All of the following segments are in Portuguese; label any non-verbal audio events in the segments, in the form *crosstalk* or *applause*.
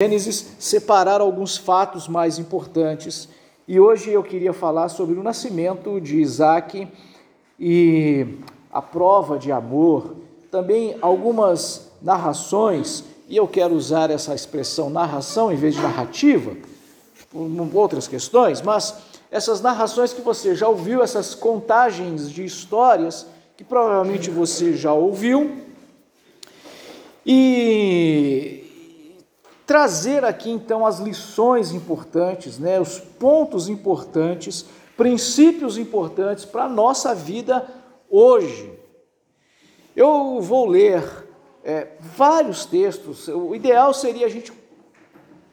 Gênesis separar alguns fatos mais importantes. E hoje eu queria falar sobre o nascimento de Isaac e a prova de amor, também algumas narrações, e eu quero usar essa expressão narração em vez de narrativa, por outras questões, mas essas narrações que você já ouviu, essas contagens de histórias que provavelmente você já ouviu, e trazer aqui então as lições importantes, né, os pontos importantes, princípios importantes para a nossa vida hoje. Eu vou ler é, vários textos, o ideal seria a gente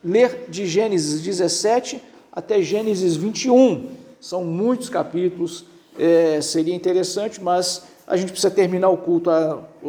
ler de Gênesis 17 até Gênesis 21, são muitos capítulos, é, seria interessante, mas a gente precisa terminar o culto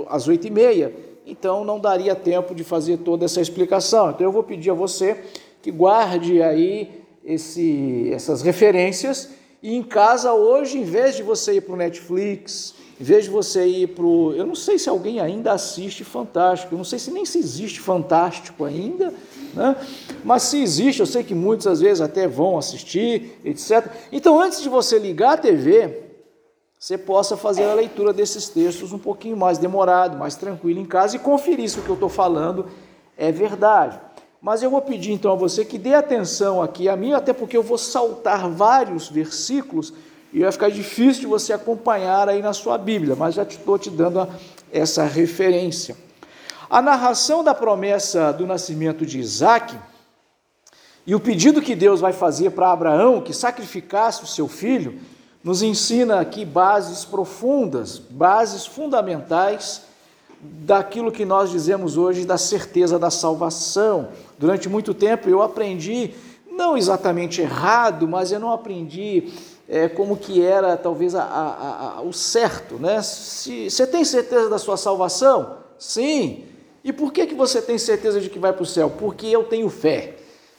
às oito e meia então não daria tempo de fazer toda essa explicação. Então eu vou pedir a você que guarde aí esse, essas referências e em casa hoje, em vez de você ir para o Netflix, em vez de você ir para o. Eu não sei se alguém ainda assiste Fantástico, eu não sei se nem se existe Fantástico ainda, né? mas se existe, eu sei que muitas às vezes até vão assistir, etc. Então, antes de você ligar a TV, você possa fazer a leitura desses textos um pouquinho mais demorado, mais tranquilo em casa e conferir se o que eu estou falando é verdade. Mas eu vou pedir então a você que dê atenção aqui a mim, até porque eu vou saltar vários versículos e vai ficar difícil de você acompanhar aí na sua Bíblia, mas já estou te dando essa referência. A narração da promessa do nascimento de Isaac e o pedido que Deus vai fazer para Abraão que sacrificasse o seu filho nos ensina aqui bases profundas, bases fundamentais daquilo que nós dizemos hoje da certeza da salvação. Durante muito tempo eu aprendi, não exatamente errado, mas eu não aprendi é, como que era talvez a, a, a, o certo, né? Se, você tem certeza da sua salvação? Sim. E por que, que você tem certeza de que vai para o céu? Porque eu tenho fé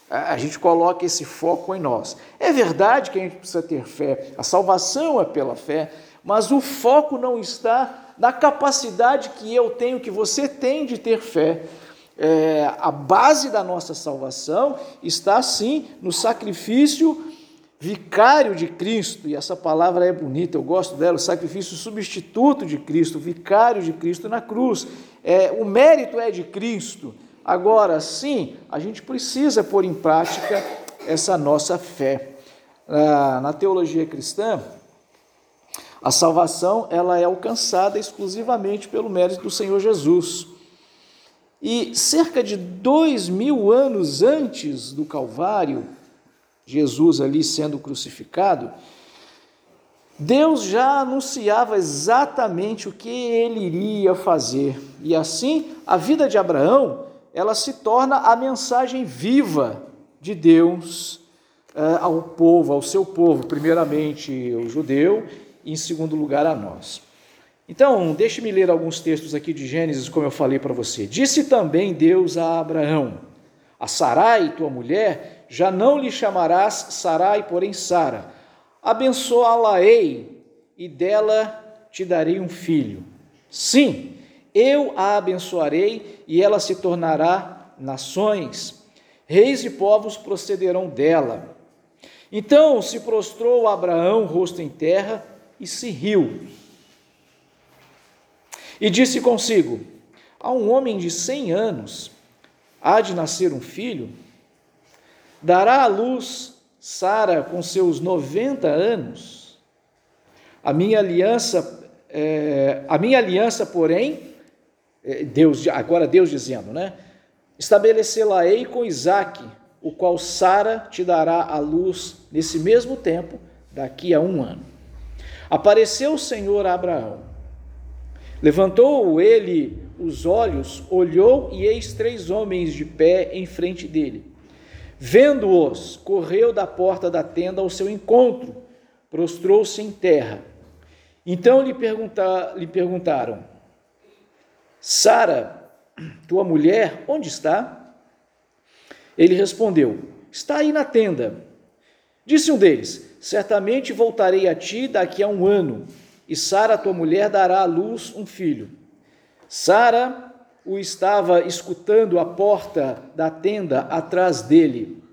a gente coloca esse foco em nós. É verdade que a gente precisa ter fé, a salvação é pela fé, mas o foco não está na capacidade que eu tenho, que você tem de ter fé. É, a base da nossa salvação está sim no sacrifício vicário de Cristo, e essa palavra é bonita, eu gosto dela, o sacrifício substituto de Cristo, vicário de Cristo na cruz. É, o mérito é de Cristo, Agora, sim, a gente precisa pôr em prática essa nossa fé. Na teologia cristã, a salvação ela é alcançada exclusivamente pelo mérito do Senhor Jesus. E cerca de dois mil anos antes do Calvário, Jesus ali sendo crucificado, Deus já anunciava exatamente o que ele iria fazer. E assim, a vida de Abraão ela se torna a mensagem viva de Deus uh, ao povo, ao seu povo, primeiramente o judeu e em segundo lugar a nós. Então, deixe-me ler alguns textos aqui de Gênesis, como eu falei para você. Disse também Deus a Abraão: A Sarai, tua mulher, já não lhe chamarás Sarai, porém Sara. Abençoá-la-ei e dela te darei um filho. Sim, eu a abençoarei e ela se tornará nações. Reis e povos procederão dela. Então se prostrou Abraão, rosto em terra, e se riu. E disse consigo: A um homem de cem anos há de nascer um filho? Dará à luz Sara com seus noventa anos? A minha aliança, é, a minha aliança, porém, Deus, agora Deus dizendo, né? Estabelecê-la-ei com Isaque, o qual Sara te dará a luz nesse mesmo tempo, daqui a um ano. Apareceu o Senhor a Abraão. Levantou ele os olhos, olhou e eis três homens de pé em frente dele. Vendo-os, correu da porta da tenda ao seu encontro, prostrou-se em terra. Então lhe, pergunta, lhe perguntaram: Sara, tua mulher, onde está? Ele respondeu: Está aí na tenda. Disse um deles: Certamente voltarei a ti daqui a um ano, e Sara, tua mulher, dará à luz um filho. Sara o estava escutando à porta da tenda atrás dele.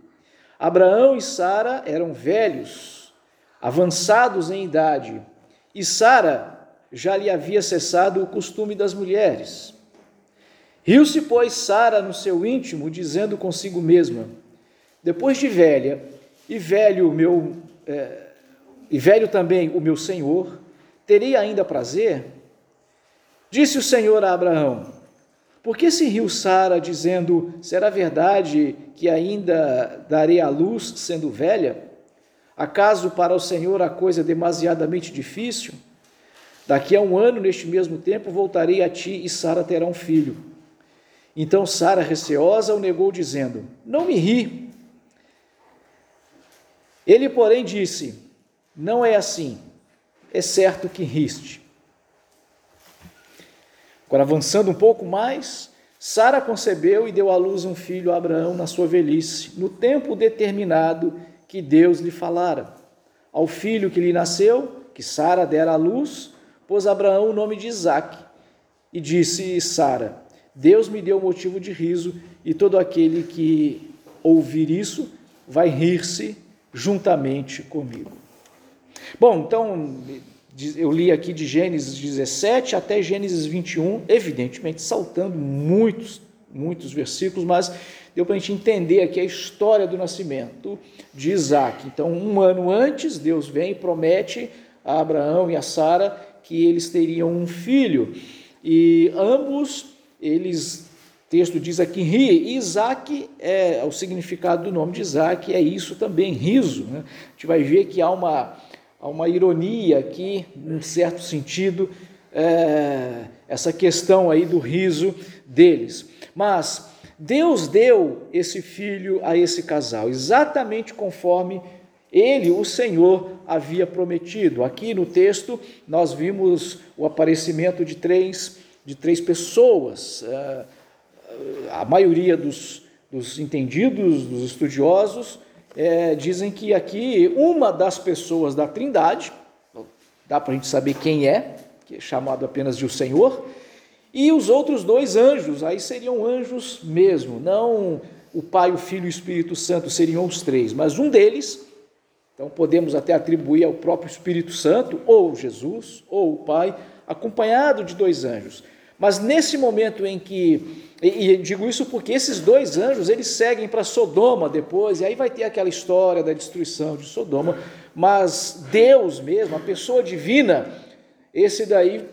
Abraão e Sara eram velhos, avançados em idade, e Sara já lhe havia cessado o costume das mulheres. Riu-se, pois, Sara no seu íntimo, dizendo consigo mesma: Depois de velha, e velho meu, é, e velho também o meu senhor, terei ainda prazer? Disse o Senhor a Abraão: por que se riu Sara, dizendo: Será verdade que ainda darei à luz, sendo velha? Acaso para o Senhor a coisa é demasiadamente difícil? Daqui a um ano, neste mesmo tempo, voltarei a ti e Sara terá um filho. Então Sara, receosa, o negou, dizendo: Não me ri. Ele, porém, disse: Não é assim. É certo que riste. Agora, avançando um pouco mais, Sara concebeu e deu à luz um filho a Abraão na sua velhice, no tempo determinado que Deus lhe falara. Ao filho que lhe nasceu, que Sara dera à luz, pôs Abraão o nome de Isaque. E disse Sara: Deus me deu motivo de riso, e todo aquele que ouvir isso vai rir-se juntamente comigo. Bom, então eu li aqui de Gênesis 17 até Gênesis 21, evidentemente saltando muitos, muitos versículos, mas deu para a gente entender aqui a história do nascimento de Isaac. Então, um ano antes, Deus vem e promete a Abraão e a Sara que eles teriam um filho. E ambos, eles, texto diz aqui, ri. Isaac, é, o significado do nome de Isaac é isso também, riso. Né? A gente vai ver que há uma há uma ironia aqui, num certo sentido, é, essa questão aí do riso deles. Mas Deus deu esse filho a esse casal, exatamente conforme ele, o Senhor, havia prometido. Aqui no texto nós vimos o aparecimento de três, de três pessoas. É, a maioria dos, dos entendidos, dos estudiosos, é, dizem que aqui uma das pessoas da Trindade, dá para a gente saber quem é, que é chamado apenas de o Senhor, e os outros dois anjos, aí seriam anjos mesmo, não o Pai, o Filho e o Espírito Santo seriam os três, mas um deles, então podemos até atribuir ao próprio Espírito Santo, ou Jesus, ou o Pai, acompanhado de dois anjos. Mas nesse momento em que e, digo isso porque esses dois anjos, eles seguem para Sodoma depois, e aí vai ter aquela história da destruição de Sodoma, mas Deus mesmo, a pessoa divina, esse daí,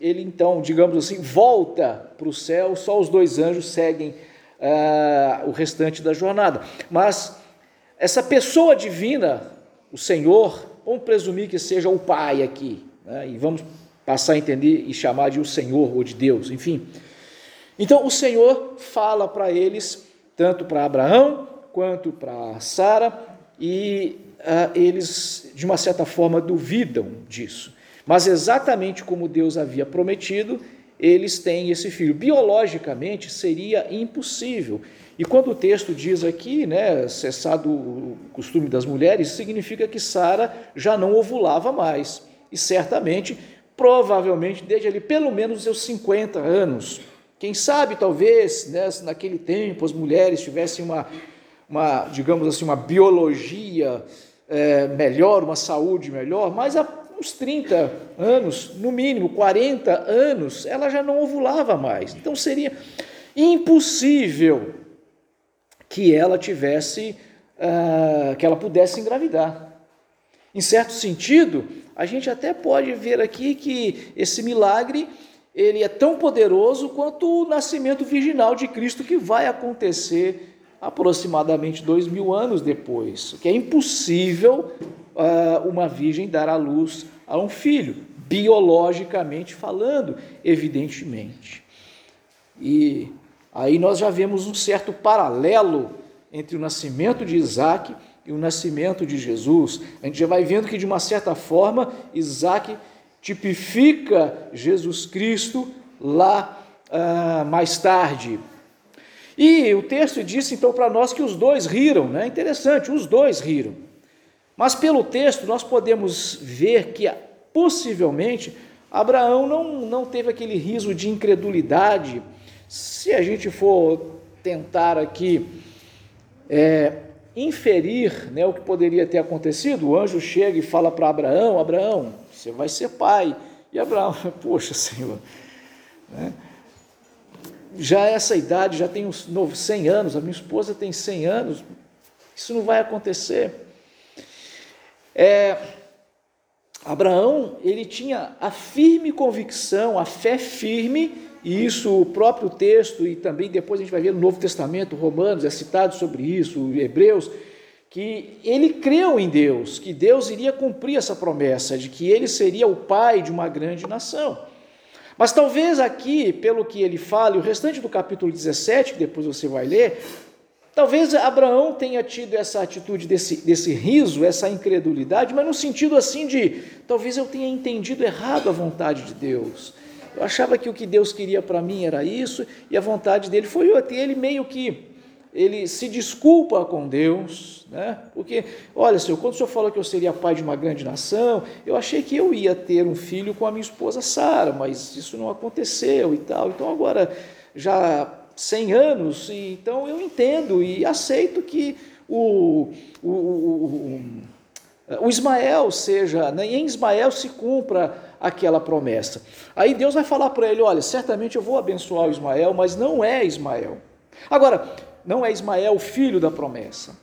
ele então, digamos assim, volta para o céu, só os dois anjos seguem uh, o restante da jornada. Mas essa pessoa divina, o Senhor, vamos presumir que seja o Pai aqui, né? e vamos passar a entender e chamar de o Senhor ou de Deus, enfim. Então o Senhor fala para eles, tanto para Abraão quanto para Sara, e uh, eles, de uma certa forma, duvidam disso. Mas exatamente como Deus havia prometido, eles têm esse filho. Biologicamente seria impossível. E quando o texto diz aqui, né, cessado o costume das mulheres, significa que Sara já não ovulava mais. E certamente, provavelmente, desde ali pelo menos os seus 50 anos, quem sabe, talvez, né, naquele tempo, as mulheres tivessem uma, uma digamos assim, uma biologia é, melhor, uma saúde melhor, mas há uns 30 anos, no mínimo 40 anos, ela já não ovulava mais. Então seria impossível que ela tivesse, uh, que ela pudesse engravidar. Em certo sentido, a gente até pode ver aqui que esse milagre ele é tão poderoso quanto o nascimento virginal de Cristo que vai acontecer aproximadamente dois mil anos depois, que é impossível uma virgem dar à luz a um filho, biologicamente falando, evidentemente. E aí nós já vemos um certo paralelo entre o nascimento de Isaac e o nascimento de Jesus. A gente já vai vendo que, de uma certa forma, Isaac tipifica Jesus Cristo lá ah, mais tarde. E o texto disse então para nós que os dois riram, né? Interessante, os dois riram. Mas pelo texto nós podemos ver que possivelmente Abraão não, não teve aquele riso de incredulidade, Se a gente for tentar aqui é, inferir né, o que poderia ter acontecido, o anjo chega e fala para Abraão: Abraão, você vai ser pai. E Abraão, *laughs* poxa, Senhor, né? já essa idade, já tenho 100 anos, a minha esposa tem 100 anos, isso não vai acontecer. É, Abraão, ele tinha a firme convicção, a fé firme, e isso o próprio texto, e também depois a gente vai ver no Novo Testamento, Romanos é citado sobre isso, Hebreus, que ele creu em Deus, que Deus iria cumprir essa promessa, de que ele seria o pai de uma grande nação. Mas talvez aqui, pelo que ele fala, e o restante do capítulo 17, que depois você vai ler, talvez Abraão tenha tido essa atitude desse, desse riso, essa incredulidade, mas no sentido assim de talvez eu tenha entendido errado a vontade de Deus. Eu achava que o que Deus queria para mim era isso, e a vontade dele foi até ele meio que ele se desculpa com Deus, né? Porque, olha, Senhor, quando o Senhor falou que eu seria pai de uma grande nação, eu achei que eu ia ter um filho com a minha esposa Sara, mas isso não aconteceu e tal. Então agora já 100 anos, e, então eu entendo e aceito que o, o, o, o Ismael seja, né? em Ismael se cumpra aquela promessa. Aí Deus vai falar para ele: olha, certamente eu vou abençoar Ismael, mas não é Ismael. Agora, não é Ismael o filho da promessa.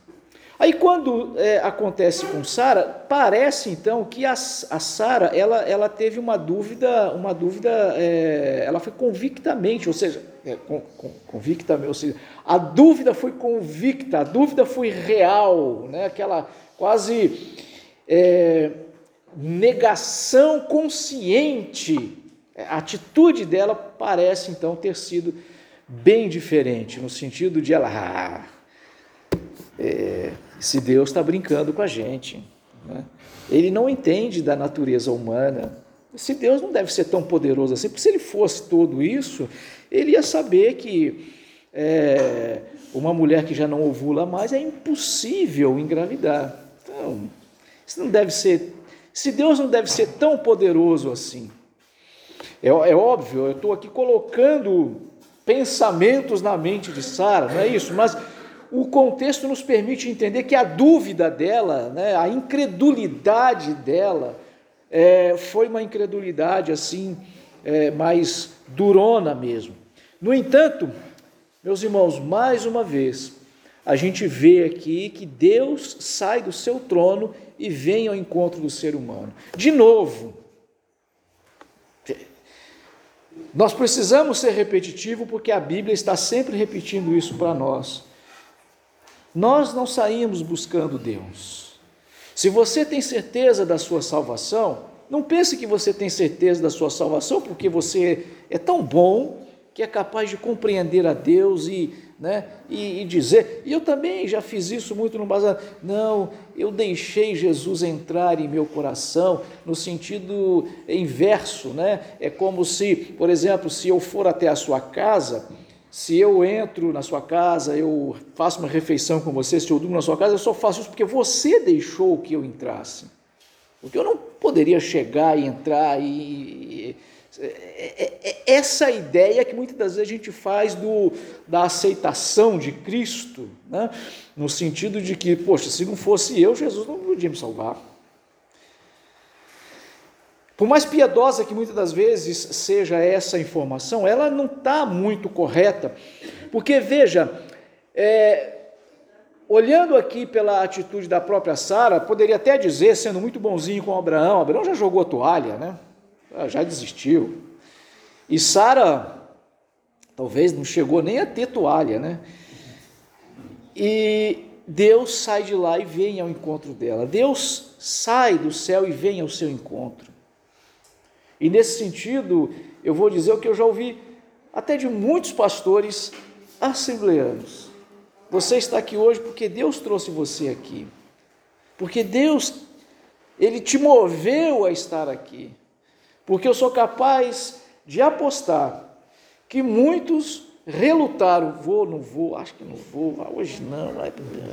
Aí quando é, acontece com Sara, parece então que a, a Sara ela, ela teve uma dúvida, uma dúvida, é, ela foi convictamente, ou seja, é, com, com, convictamente, ou seja, a dúvida foi convicta, a dúvida foi real, né? aquela quase é, negação consciente. A atitude dela parece então ter sido bem diferente, no sentido de ela, ah, é, se Deus está brincando com a gente. Né? Ele não entende da natureza humana. Se Deus não deve ser tão poderoso assim, porque se ele fosse tudo isso, ele ia saber que é, uma mulher que já não ovula mais é impossível engravidar. Então, isso não deve ser. Se Deus não deve ser tão poderoso assim. É, é óbvio, eu estou aqui colocando pensamentos na mente de Sara, não é isso? Mas o contexto nos permite entender que a dúvida dela, né, a incredulidade dela, é, foi uma incredulidade assim, é, mais durona mesmo. No entanto, meus irmãos, mais uma vez, a gente vê aqui que Deus sai do seu trono e vem ao encontro do ser humano. De novo, nós precisamos ser repetitivo porque a Bíblia está sempre repetindo isso para nós. Nós não saímos buscando Deus. Se você tem certeza da sua salvação, não pense que você tem certeza da sua salvação porque você é tão bom que é capaz de compreender a Deus e né? E, e, dizer, e eu também já fiz isso muito no bazar, não, eu deixei Jesus entrar em meu coração no sentido inverso, né? É como se, por exemplo, se eu for até a sua casa, se eu entro na sua casa, eu faço uma refeição com você, se eu durmo na sua casa, eu só faço isso porque você deixou que eu entrasse. Porque eu não poderia chegar e entrar e é, é, essa ideia que muitas das vezes a gente faz do, da aceitação de Cristo, né? no sentido de que, poxa, se não fosse eu, Jesus não podia me salvar. Por mais piedosa que muitas das vezes seja essa informação, ela não está muito correta, porque veja, é, olhando aqui pela atitude da própria Sara, poderia até dizer, sendo muito bonzinho com Abraão, Abraão já jogou a toalha, né? Ah, já desistiu. E Sara talvez não chegou nem a ter toalha, né? E Deus sai de lá e vem ao encontro dela. Deus sai do céu e vem ao seu encontro. E nesse sentido, eu vou dizer o que eu já ouvi até de muitos pastores assembleanos. Você está aqui hoje porque Deus trouxe você aqui. Porque Deus, Ele te moveu a estar aqui porque eu sou capaz de apostar que muitos relutaram, vou, não vou, acho que não vou, ah, hoje não,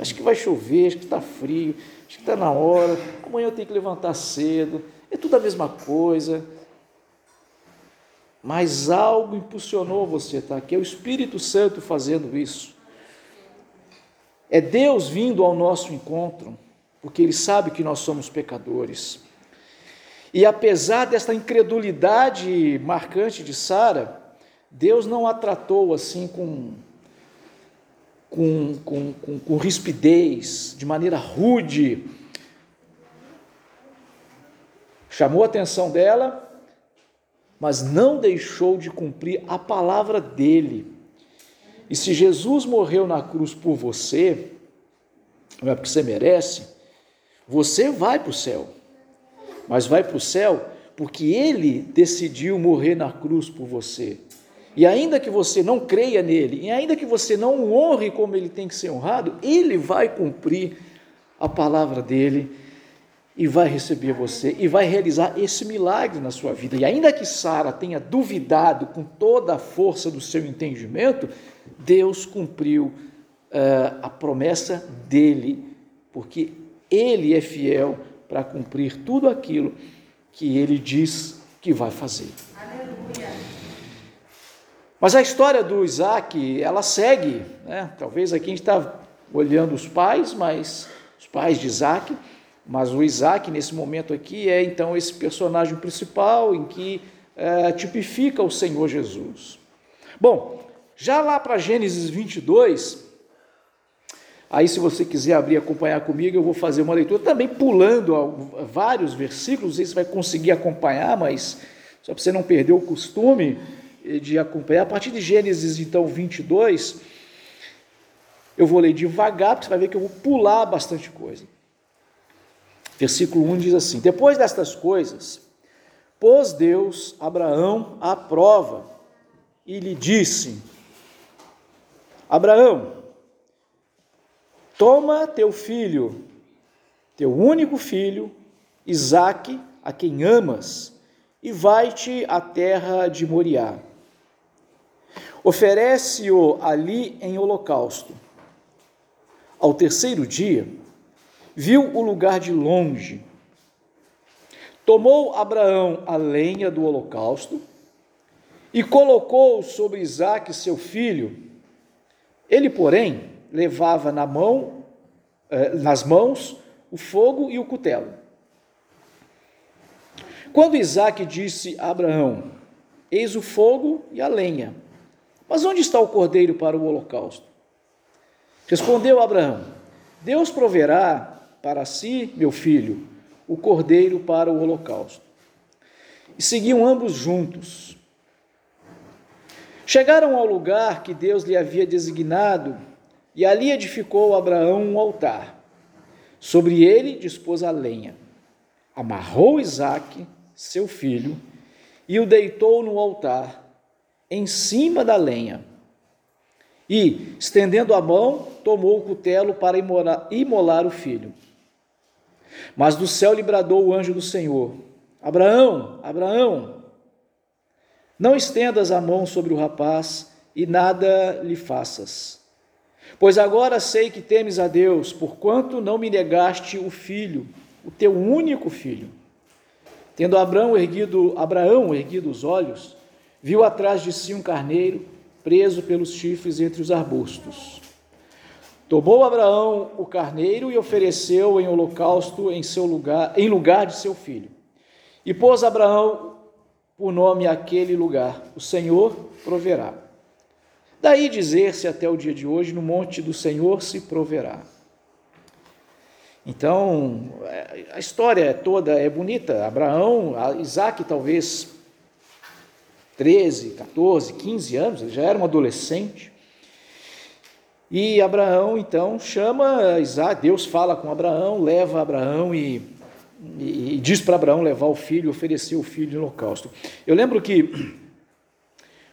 acho que vai chover, acho que está frio, acho que está na hora, amanhã eu tenho que levantar cedo, é tudo a mesma coisa. Mas algo impulsionou você, tá? Que é o Espírito Santo fazendo isso. É Deus vindo ao nosso encontro, porque Ele sabe que nós somos pecadores. E apesar desta incredulidade marcante de Sara, Deus não a tratou assim com, com, com, com, com rispidez, de maneira rude. Chamou a atenção dela, mas não deixou de cumprir a palavra dele. E se Jesus morreu na cruz por você, não é porque você merece, você vai para o céu. Mas vai para o céu porque ele decidiu morrer na cruz por você. E ainda que você não creia nele, e ainda que você não o honre como ele tem que ser honrado, ele vai cumprir a palavra dele e vai receber você e vai realizar esse milagre na sua vida. E ainda que Sara tenha duvidado com toda a força do seu entendimento, Deus cumpriu uh, a promessa dele, porque ele é fiel para cumprir tudo aquilo que ele diz que vai fazer. Aleluia. Mas a história do Isaac, ela segue, né? talvez aqui a gente está olhando os pais, mas os pais de Isaac, mas o Isaac, nesse momento aqui, é então esse personagem principal em que é, tipifica o Senhor Jesus. Bom, já lá para Gênesis 22, aí se você quiser abrir e acompanhar comigo, eu vou fazer uma leitura também pulando vários versículos, se vai conseguir acompanhar, mas só para você não perder o costume de acompanhar. A partir de Gênesis, então, 22, eu vou ler devagar, porque você vai ver que eu vou pular bastante coisa. Versículo 1 diz assim: Depois destas coisas, pôs Deus Abraão à prova e lhe disse: Abraão, toma teu filho, teu único filho, Isaque, a quem amas, e vai-te à terra de Moriá. Oferece-o ali em holocausto. Ao terceiro dia, viu o lugar de longe. Tomou Abraão a lenha do holocausto e colocou sobre Isaque, seu filho. Ele, porém, levava na mão, eh, nas mãos o fogo e o cutelo. Quando Isaque disse a Abraão: Eis o fogo e a lenha, mas onde está o cordeiro para o holocausto? Respondeu Abraão: Deus proverá para si, meu filho, o cordeiro para o holocausto. E seguiam ambos juntos. Chegaram ao lugar que Deus lhe havia designado, e ali edificou Abraão um altar. Sobre ele dispôs a lenha. Amarrou Isaque, seu filho, e o deitou no altar, em cima da lenha. E, estendendo a mão, tomou o cutelo para imolar, imolar o filho. Mas do céu lhe bradou o anjo do Senhor: Abraão, Abraão, não estendas a mão sobre o rapaz e nada lhe faças. Pois agora sei que temes a Deus, porquanto não me negaste o filho, o teu único filho. Tendo Abraão erguido, Abraão erguido os olhos, viu atrás de si um carneiro preso pelos chifres entre os arbustos. Tomou Abraão o carneiro e ofereceu em holocausto em seu lugar, em lugar de seu filho. E pôs Abraão por nome aquele lugar: O Senhor proverá. Daí dizer-se até o dia de hoje: No monte do Senhor se proverá. Então, a história toda é bonita. Abraão, Isaac, talvez 13, 14, 15 anos, ele já era um adolescente. E Abraão então chama Isaac, Deus fala com Abraão, leva Abraão e, e, e diz para Abraão levar o filho, oferecer o filho em holocausto. Eu lembro que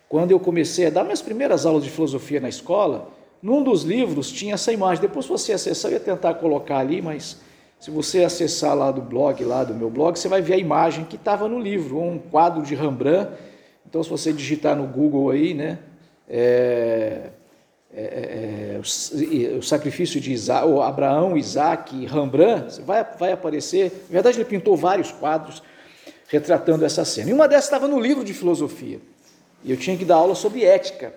quando eu comecei a dar minhas primeiras aulas de filosofia na escola, num dos livros tinha essa imagem. Depois, você acessar, eu ia tentar colocar ali, mas se você acessar lá do blog, lá do meu blog, você vai ver a imagem que estava no livro, um quadro de Rembrandt. Então, se você digitar no Google aí, né, é, é, é, é o, sacrifício de Isaac, Abraão, Isaac e Rembrandt, vai, vai aparecer. Na verdade, ele pintou vários quadros retratando essa cena. E uma dessas estava no livro de filosofia. E eu tinha que dar aula sobre ética.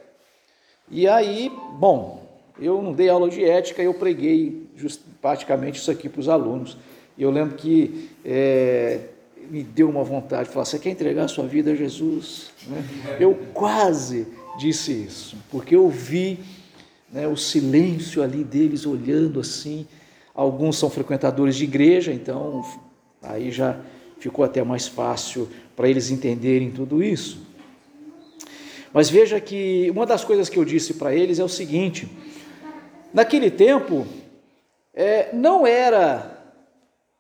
E aí, bom, eu não dei aula de ética, eu preguei just, praticamente isso aqui para os alunos. E eu lembro que é, me deu uma vontade de falar: você quer entregar a sua vida a Jesus? Né? Eu quase disse isso, porque eu vi né, o silêncio ali deles olhando assim. Alguns são frequentadores de igreja, então aí já ficou até mais fácil para eles entenderem tudo isso. Mas veja que uma das coisas que eu disse para eles é o seguinte: naquele tempo, é, não era,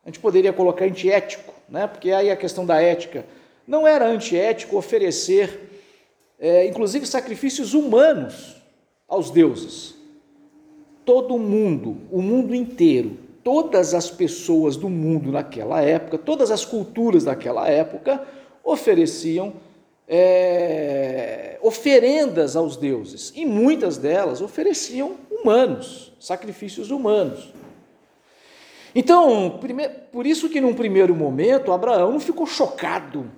a gente poderia colocar antiético, né? porque aí a questão da ética, não era antiético oferecer, é, inclusive, sacrifícios humanos aos deuses. Todo mundo, o mundo inteiro, todas as pessoas do mundo naquela época, todas as culturas daquela época, ofereciam é, oferendas aos deuses, e muitas delas ofereciam humanos, sacrifícios humanos. Então, por isso que num primeiro momento Abraão não ficou chocado.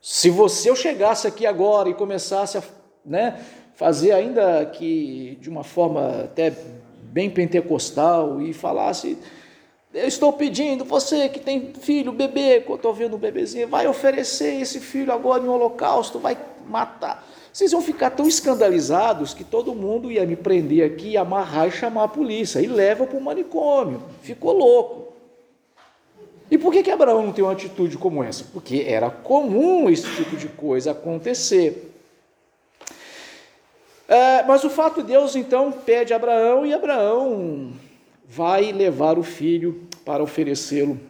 Se você eu chegasse aqui agora e começasse a né, fazer ainda que de uma forma até bem pentecostal e falasse eu estou pedindo, você que tem filho, bebê, eu estou vendo um bebezinho, vai oferecer esse filho agora em holocausto, vai matar. Vocês vão ficar tão escandalizados que todo mundo ia me prender aqui, amarrar e chamar a polícia. E leva para o manicômio. Ficou louco. E por que, que Abraão não tem uma atitude como essa? Porque era comum esse tipo de coisa acontecer. É, mas o fato de Deus então pede a Abraão e Abraão vai levar o filho para oferecê-lo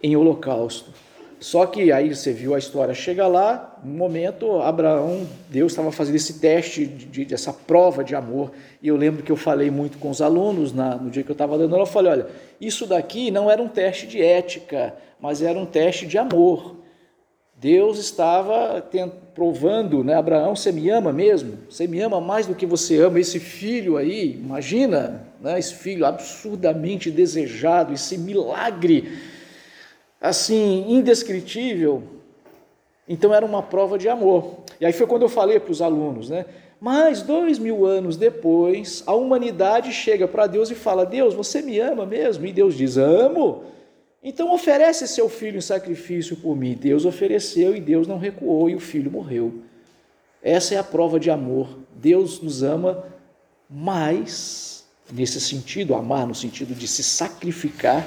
em holocausto. Só que aí você viu a história, chega lá, no momento, Abraão, Deus estava fazendo esse teste, de, de, essa prova de amor, e eu lembro que eu falei muito com os alunos na, no dia que eu estava dando aula, eu falei, olha, isso daqui não era um teste de ética, mas era um teste de amor. Deus estava provando, né? Abraão, você me ama mesmo? Você me ama mais do que você ama esse filho aí? Imagina, né? esse filho absurdamente desejado, esse milagre, assim, indescritível. Então era uma prova de amor. E aí foi quando eu falei para os alunos, né? Mas dois mil anos depois, a humanidade chega para Deus e fala: Deus, você me ama mesmo? E Deus diz: Amo. Então oferece seu filho em sacrifício por mim. Deus ofereceu e Deus não recuou e o filho morreu. Essa é a prova de amor. Deus nos ama mais, nesse sentido, amar no sentido de se sacrificar,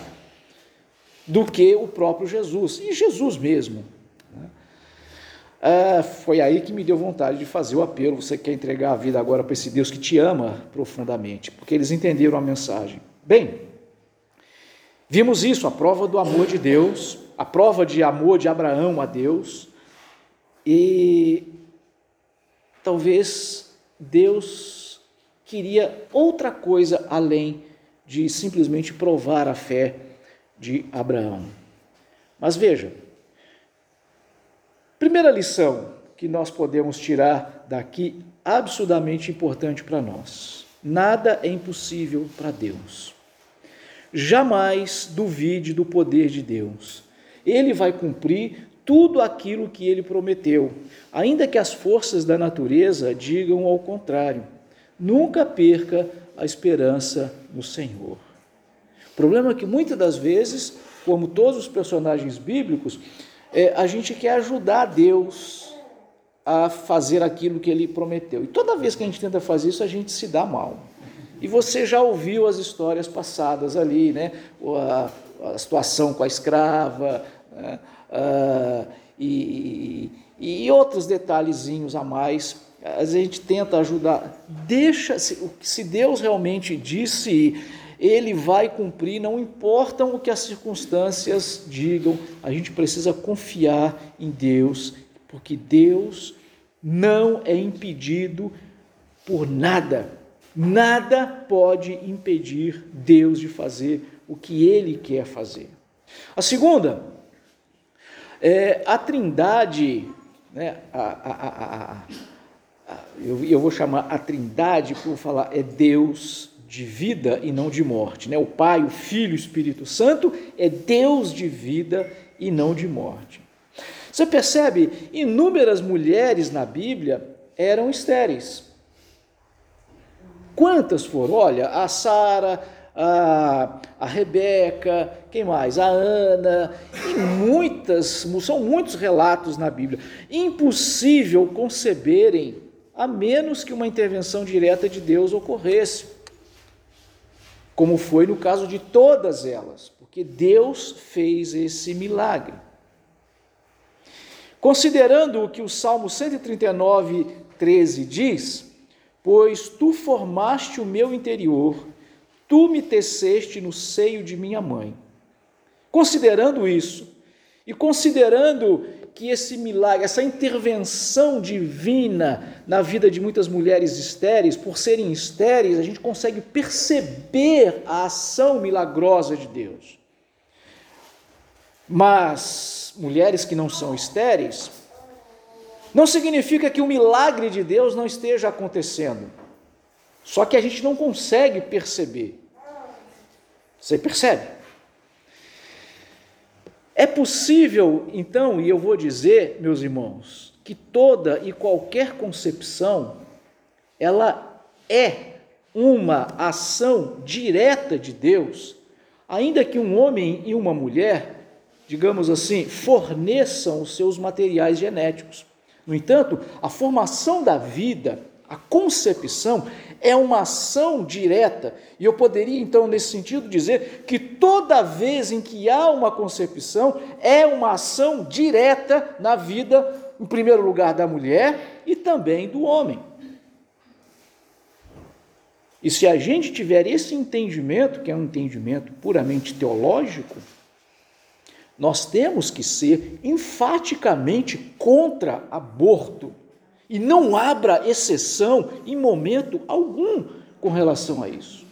do que o próprio Jesus. E Jesus mesmo. Né? Ah, foi aí que me deu vontade de fazer o apelo. Você quer entregar a vida agora para esse Deus que te ama profundamente, porque eles entenderam a mensagem. Bem, Vimos isso, a prova do amor de Deus, a prova de amor de Abraão a Deus, e talvez Deus queria outra coisa além de simplesmente provar a fé de Abraão. Mas veja, primeira lição que nós podemos tirar daqui, absurdamente importante para nós: nada é impossível para Deus. Jamais duvide do poder de Deus. Ele vai cumprir tudo aquilo que ele prometeu, ainda que as forças da natureza digam ao contrário. Nunca perca a esperança no Senhor. O problema é que muitas das vezes, como todos os personagens bíblicos, é, a gente quer ajudar Deus a fazer aquilo que ele prometeu. E toda vez que a gente tenta fazer isso, a gente se dá mal. E você já ouviu as histórias passadas ali, né? A, a situação com a escrava né? ah, e, e, outros detalhezinhos a mais. A gente tenta ajudar. Deixa, se, se Deus realmente disse, Ele vai cumprir, não importam o que as circunstâncias digam, a gente precisa confiar em Deus, porque Deus não é impedido por nada. Nada pode impedir Deus de fazer o que ele quer fazer. A segunda, é, a trindade, né, a, a, a, eu, eu, vou chamar a trindade, por falar, é Deus de vida e não de morte. Né? O Pai, o Filho e o Espírito Santo é Deus de vida e não de morte. Você percebe? Inúmeras mulheres na Bíblia eram estéreis. Quantas foram? Olha, a Sara, a, a Rebeca, quem mais? A Ana, e muitas, são muitos relatos na Bíblia. Impossível conceberem a menos que uma intervenção direta de Deus ocorresse, como foi no caso de todas elas, porque Deus fez esse milagre. Considerando o que o Salmo 139, 13 diz: Pois tu formaste o meu interior, tu me teceste no seio de minha mãe. Considerando isso, e considerando que esse milagre, essa intervenção divina na vida de muitas mulheres estéreis, por serem estéreis, a gente consegue perceber a ação milagrosa de Deus. Mas mulheres que não são estéreis, não significa que o milagre de Deus não esteja acontecendo. Só que a gente não consegue perceber. Você percebe? É possível, então, e eu vou dizer, meus irmãos, que toda e qualquer concepção ela é uma ação direta de Deus, ainda que um homem e uma mulher, digamos assim, forneçam os seus materiais genéticos. No entanto, a formação da vida, a concepção, é uma ação direta. E eu poderia, então, nesse sentido, dizer que toda vez em que há uma concepção, é uma ação direta na vida, em primeiro lugar, da mulher e também do homem. E se a gente tiver esse entendimento, que é um entendimento puramente teológico, nós temos que ser enfaticamente contra aborto e não abra exceção em momento algum com relação a isso.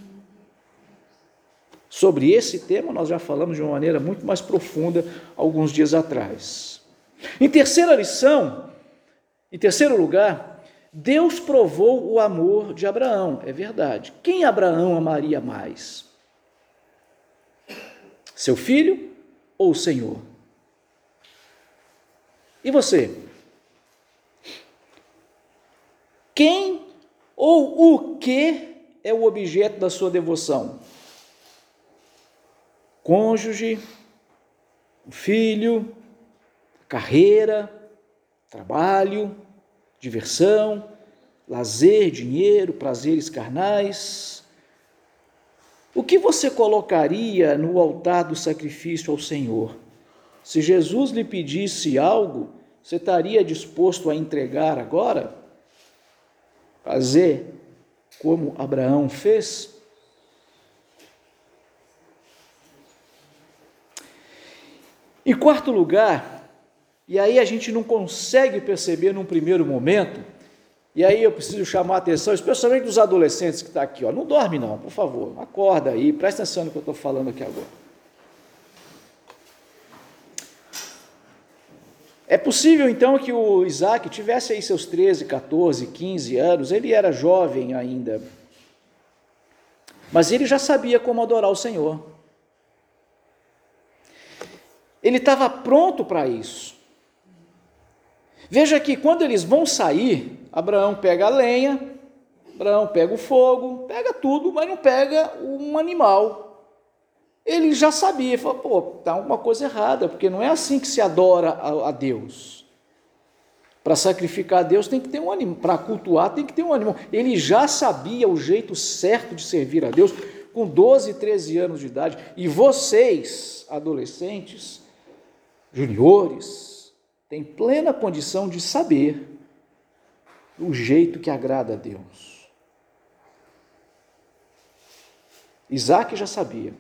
Sobre esse tema, nós já falamos de uma maneira muito mais profunda alguns dias atrás. Em terceira lição, em terceiro lugar, Deus provou o amor de Abraão, é verdade. Quem Abraão amaria mais? Seu filho ou o Senhor? E você? Quem ou o que é o objeto da sua devoção? Cônjuge, filho, carreira, trabalho, diversão, lazer, dinheiro, prazeres carnais. O que você colocaria no altar do sacrifício ao Senhor? Se Jesus lhe pedisse algo, você estaria disposto a entregar agora? fazer como Abraão fez? Em quarto lugar, e aí a gente não consegue perceber num primeiro momento, e aí eu preciso chamar a atenção, especialmente dos adolescentes que estão tá aqui, ó. não dorme não, por favor, acorda aí, presta atenção no que eu estou falando aqui agora. É possível então que o Isaac tivesse aí seus 13, 14, 15 anos, ele era jovem ainda, mas ele já sabia como adorar o Senhor. Ele estava pronto para isso. Veja que quando eles vão sair, Abraão pega a lenha, Abraão pega o fogo, pega tudo, mas não pega um animal ele já sabia, falou, pô, tá alguma coisa errada, porque não é assim que se adora a, a Deus. Para sacrificar a Deus tem que ter um animal, para cultuar tem que ter um animal. Ele já sabia o jeito certo de servir a Deus com 12, 13 anos de idade. E vocês, adolescentes, juniores, têm plena condição de saber o jeito que agrada a Deus. Isaac já sabia.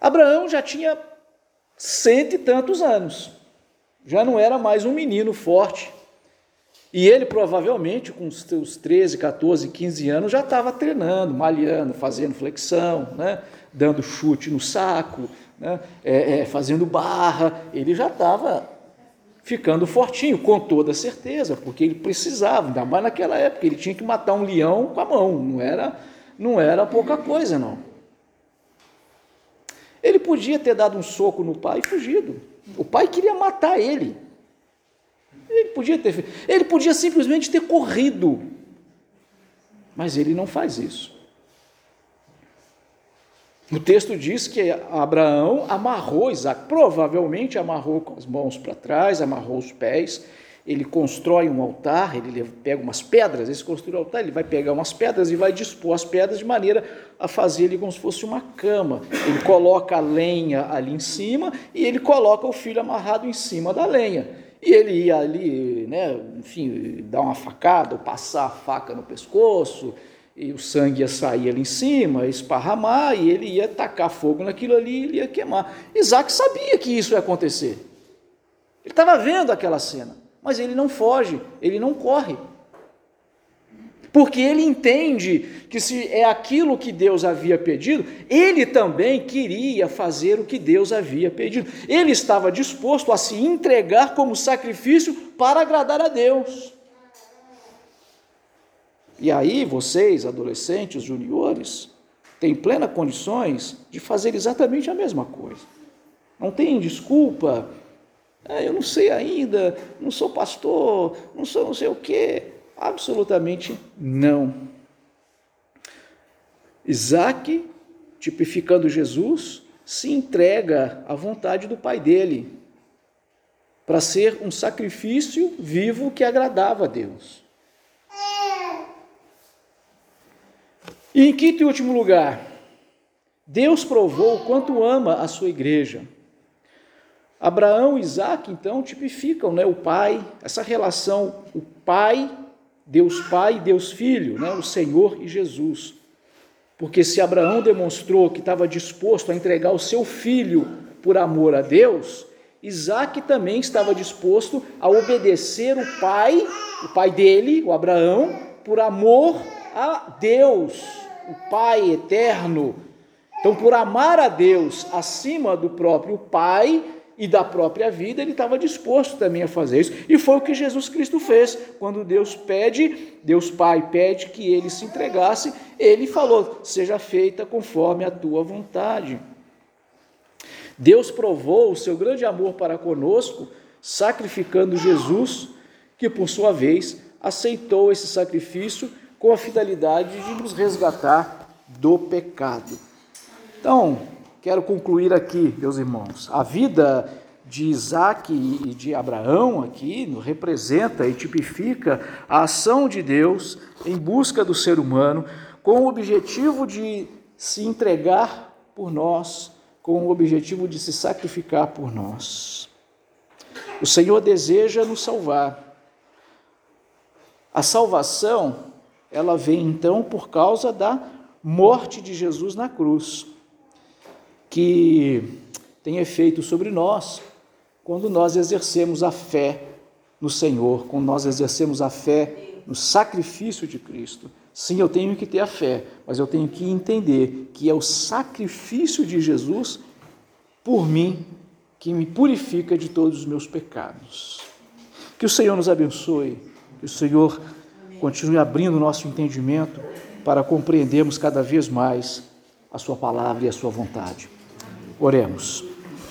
Abraão já tinha cento e tantos anos, já não era mais um menino forte. E ele provavelmente, com os seus 13, 14, 15 anos, já estava treinando, malhando, fazendo flexão, né? dando chute no saco, né? É, é, fazendo barra. Ele já estava ficando fortinho, com toda certeza, porque ele precisava, ainda mais naquela época, ele tinha que matar um leão com a mão, não era, não era pouca coisa, não. Ele podia ter dado um soco no pai e fugido. O pai queria matar ele. Ele podia ter ele podia simplesmente ter corrido. Mas ele não faz isso. O texto diz que Abraão amarrou Isaac, provavelmente amarrou com as mãos para trás, amarrou os pés. Ele constrói um altar, ele pega umas pedras, esse construir um altar, ele vai pegar umas pedras e vai dispor as pedras de maneira a fazer ele como se fosse uma cama. Ele coloca a lenha ali em cima e ele coloca o filho amarrado em cima da lenha. E ele ia ali, né, enfim, dar uma facada, ou passar a faca no pescoço, e o sangue ia sair ali em cima, esparramar, e ele ia tacar fogo naquilo ali e ele ia queimar. Isaac sabia que isso ia acontecer. Ele estava vendo aquela cena, mas ele não foge, ele não corre. Porque ele entende que se é aquilo que Deus havia pedido, ele também queria fazer o que Deus havia pedido. Ele estava disposto a se entregar como sacrifício para agradar a Deus. E aí vocês, adolescentes, juniores, têm plenas condições de fazer exatamente a mesma coisa. Não tem desculpa. É, eu não sei ainda, não sou pastor, não sou não sei o quê. Absolutamente não. Isaac, tipificando Jesus, se entrega à vontade do pai dele para ser um sacrifício vivo que agradava a Deus. E em quinto e último lugar, Deus provou o quanto ama a sua igreja. Abraão e Isaac, então, tipificam né, o pai, essa relação, o pai, Deus Pai e Deus Filho, né, o Senhor e Jesus. Porque se Abraão demonstrou que estava disposto a entregar o seu filho por amor a Deus, Isaac também estava disposto a obedecer o pai, o pai dele, o Abraão, por amor a Deus o Pai eterno. Então, por amar a Deus acima do próprio Pai e da própria vida, ele estava disposto também a fazer isso. E foi o que Jesus Cristo fez. Quando Deus pede, Deus Pai pede que ele se entregasse, ele falou: Seja feita conforme a tua vontade. Deus provou o seu grande amor para conosco, sacrificando Jesus, que por sua vez aceitou esse sacrifício com a finalidade de nos resgatar do pecado. Então, quero concluir aqui, meus irmãos, a vida de Isaac e de Abraão aqui representa e tipifica a ação de Deus em busca do ser humano com o objetivo de se entregar por nós, com o objetivo de se sacrificar por nós. O Senhor deseja nos salvar. A salvação ela vem então por causa da morte de Jesus na cruz, que tem efeito sobre nós quando nós exercemos a fé no Senhor, quando nós exercemos a fé no sacrifício de Cristo. Sim, eu tenho que ter a fé, mas eu tenho que entender que é o sacrifício de Jesus por mim que me purifica de todos os meus pecados. Que o Senhor nos abençoe, que o Senhor continue abrindo nosso entendimento para compreendermos cada vez mais a Sua palavra e a Sua vontade. Oremos.